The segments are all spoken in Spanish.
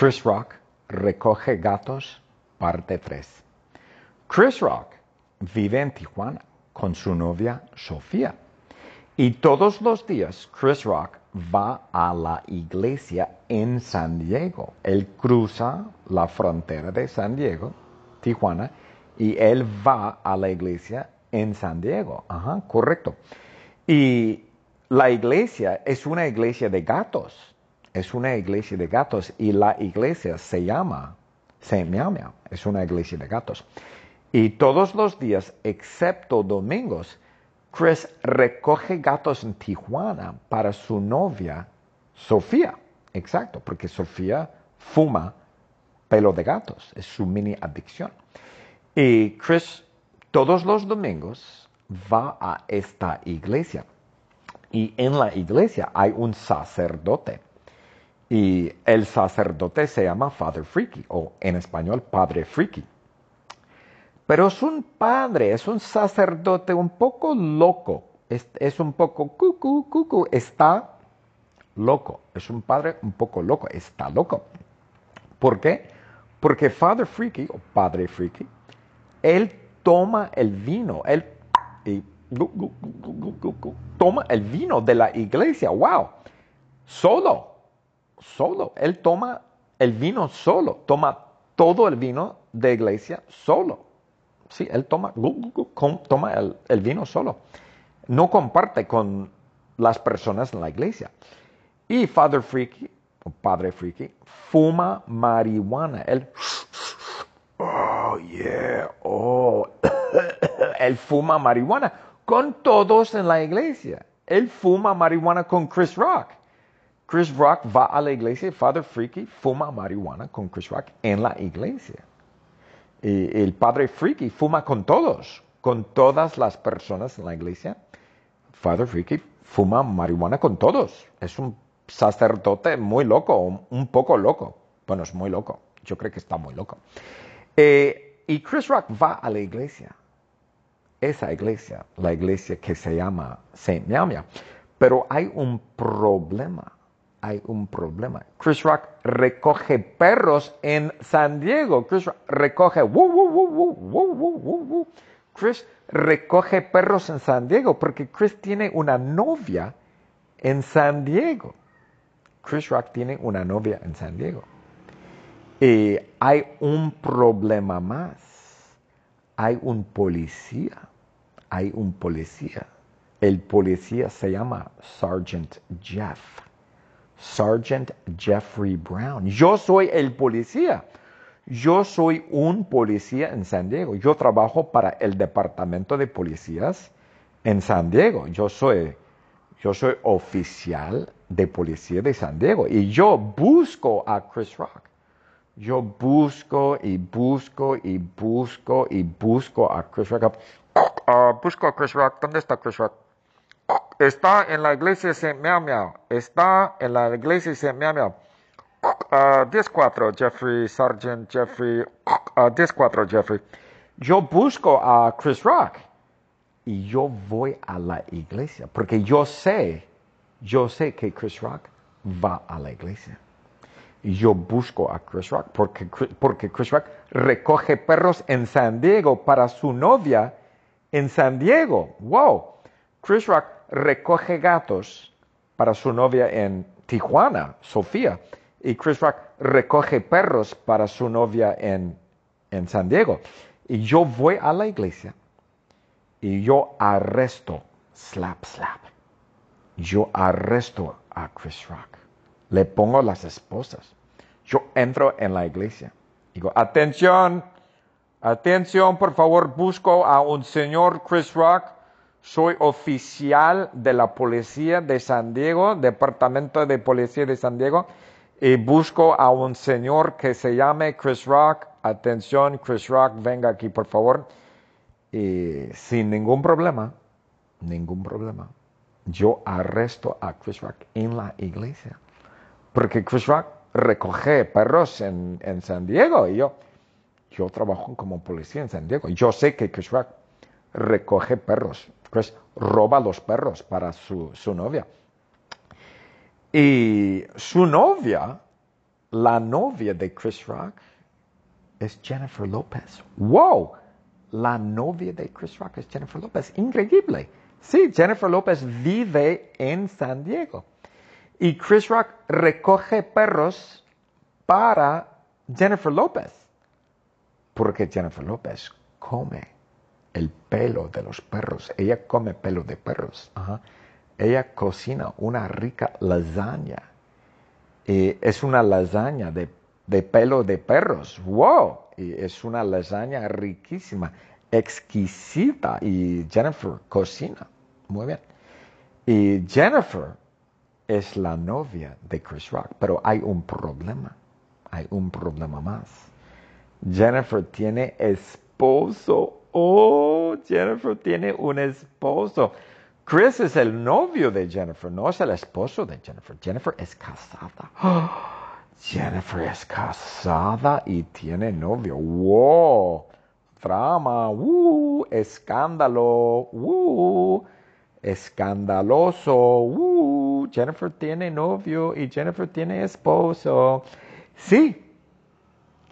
Chris Rock recoge gatos, parte 3. Chris Rock vive en Tijuana con su novia Sofía. Y todos los días Chris Rock va a la iglesia en San Diego. Él cruza la frontera de San Diego, Tijuana, y él va a la iglesia en San Diego. Ajá, correcto. Y la iglesia es una iglesia de gatos. Es una iglesia de gatos y la iglesia se llama Miao Miao. Es una iglesia de gatos. Y todos los días, excepto domingos, Chris recoge gatos en Tijuana para su novia, Sofía. Exacto, porque Sofía fuma pelo de gatos. Es su mini adicción. Y Chris todos los domingos va a esta iglesia. Y en la iglesia hay un sacerdote. Y el sacerdote se llama Father Freaky, o en español Padre Freaky. Pero es un padre, es un sacerdote un poco loco. Es, un poco cucu, cucu. Está loco. Es un padre un poco loco. Está loco. ¿Por qué? Porque Father Freaky, o Padre Freaky, él toma el vino. Él y, toma el vino de la iglesia. ¡Wow! Solo. Solo. Él toma el vino solo. Toma todo el vino de iglesia solo. Sí, él toma, toma el, vino solo. No comparte con las personas en la iglesia. Y Father Freaky, o Padre Freaky, fuma marihuana. Él, oh yeah, oh, él fuma marihuana con todos en la iglesia. Él fuma marihuana con Chris Rock. Chris Rock va a la iglesia y Father Freaky fuma marihuana con Chris Rock en la iglesia el padre Freaky fuma con todos, con todas las personas en la iglesia. Father Freaky fuma marihuana con todos. Es un sacerdote muy loco, un poco loco. Bueno, es muy loco. Yo creo que está muy loco. Eh, y Chris Rock va a la iglesia. Esa iglesia, la iglesia que se llama Saint Miao Pero hay un problema hay un problema. Chris Rock recoge perros en San Diego. Chris Rock recoge. Chris recoge perros en San Diego porque Chris tiene una novia en San Diego. Chris Rock tiene una novia en San Diego. Y hay un problema más. Hay un policía. Hay un policía. El policía se llama Sergeant Jeff. Sergeant Jeffrey Brown. Yo soy el policía. Yo soy un policía en San Diego. Yo trabajo para el departamento de policías en San Diego. Yo soy, yo soy oficial de policía de San Diego y yo busco a Chris Rock. Yo busco y busco y busco y busco a Chris Rock. Uh, busco a Chris Rock. ¿Dónde está Chris Rock? Está en la iglesia St. Miao Miao. Está en la iglesia St. Miao Miao. Uh, 10-4, Jeffrey, Sergeant Jeffrey. Uh, 10-4, Jeffrey. Yo busco a Chris Rock y yo voy a la iglesia porque yo sé, yo sé que Chris Rock va a la iglesia. Y yo busco a Chris Rock porque, porque Chris Rock recoge perros en San Diego para su novia en San Diego. ¡Wow! Chris Rock recoge gatos para su novia en Tijuana, Sofía, y Chris Rock recoge perros para su novia en, en San Diego. Y yo voy a la iglesia y yo arresto, slap, slap. Yo arresto a Chris Rock. Le pongo las esposas. Yo entro en la iglesia. Digo, atención, atención, por favor, busco a un señor Chris Rock soy oficial de la policía de San Diego, Departamento de Policía de San Diego, y busco a un señor que se llame Chris Rock. Atención, Chris Rock, venga aquí, por favor. Y sin ningún problema, ningún problema, yo arresto a Chris Rock en la iglesia. Porque Chris Rock recoge perros en, en San Diego y yo, yo trabajo como policía en San Diego. Yo sé que Chris Rock recoge perros. Chris roba los perros para su, novia. Y su novia la novia de Chris Rock es Jennifer Lopez. ¡Wow! La novia de Chris Rock es Jennifer Lopez. Increíble. Sí, Jennifer Lopez vive en San Diego. Y Chris Rock recoge perros para Jennifer Lopez. Porque Jennifer Lopez come el pelo de los perros. Ella come pelo de perros. Ella cocina una rica lasaña. Y es una lasaña de, de pelo de perros. ¡Wow! Y es una lasaña riquísima, exquisita. Y Jennifer cocina. Muy bien. Y Jennifer es la novia de Chris Rock. Pero hay un problema. Hay un problema más. Jennifer tiene esposo. Oh, Jennifer tiene un esposo. Chris es el novio de Jennifer, no es el esposo de Jennifer. Jennifer es casada. Jennifer es casada y tiene novio. ¡Wow! Drama. ¡Uh! Escándalo. ¡Uh! Escandaloso. ¡Uh! Jennifer tiene novio y Jennifer tiene esposo. Sí.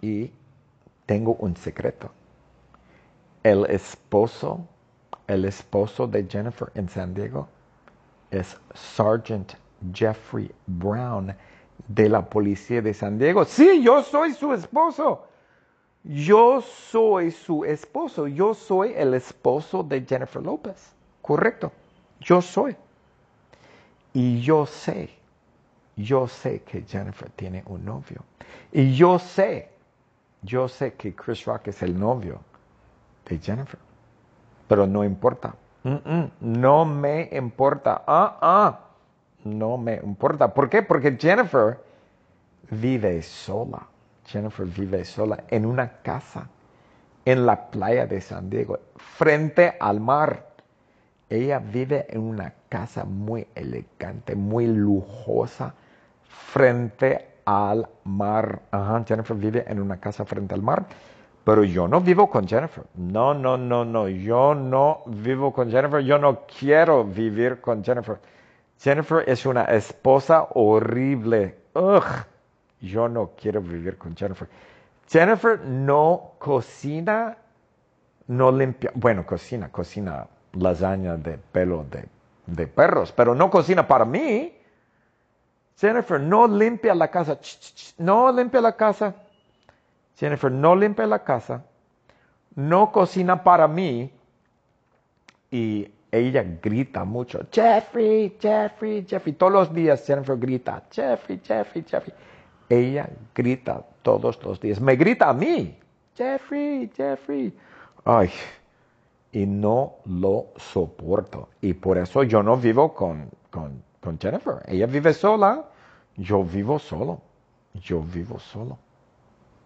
Y tengo un secreto. El esposo el esposo de Jennifer en San Diego es Sergeant Jeffrey Brown de la policía de San Diego. Sí, yo soy su esposo. Yo soy su esposo. Yo soy el esposo de Jennifer López. Correcto. Yo soy. Y yo sé, yo sé que Jennifer tiene un novio. Y yo sé, yo sé que Chris Rock es el novio de Jennifer pero no importa. no me importa. Ah, ah, no me importa. ¿Por qué? Porque Jennifer vive sola. Jennifer vive sola en una casa en la playa de San Diego, frente al mar. Ella vive en una casa muy elegante, muy lujosa, frente al mar. Jennifer vive en una casa frente al mar. Pero yo no vivo con Jennifer. No, no, no, no. Yo no vivo con Jennifer. Yo no quiero vivir con Jennifer. Jennifer es una esposa horrible. Ugh. Yo no quiero vivir con Jennifer. Jennifer no cocina, no limpia. Bueno, cocina, cocina lasaña de pelo de, de perros, pero no cocina para mí. Jennifer no limpia la casa. No limpia la casa. Jennifer no limpia la casa, no cocina para mí y ella grita mucho, Jeffrey, Jeffrey, Jeffrey. Todos los días Jennifer grita, Jeffrey, Jeffrey, Jeffrey. Ella grita todos los días. Me grita a mí, Jeffrey, Jeffrey. Ay, y no lo soporto. Y por eso yo no vivo con, con, con Jennifer. Ella vive sola, yo vivo solo. Yo vivo solo.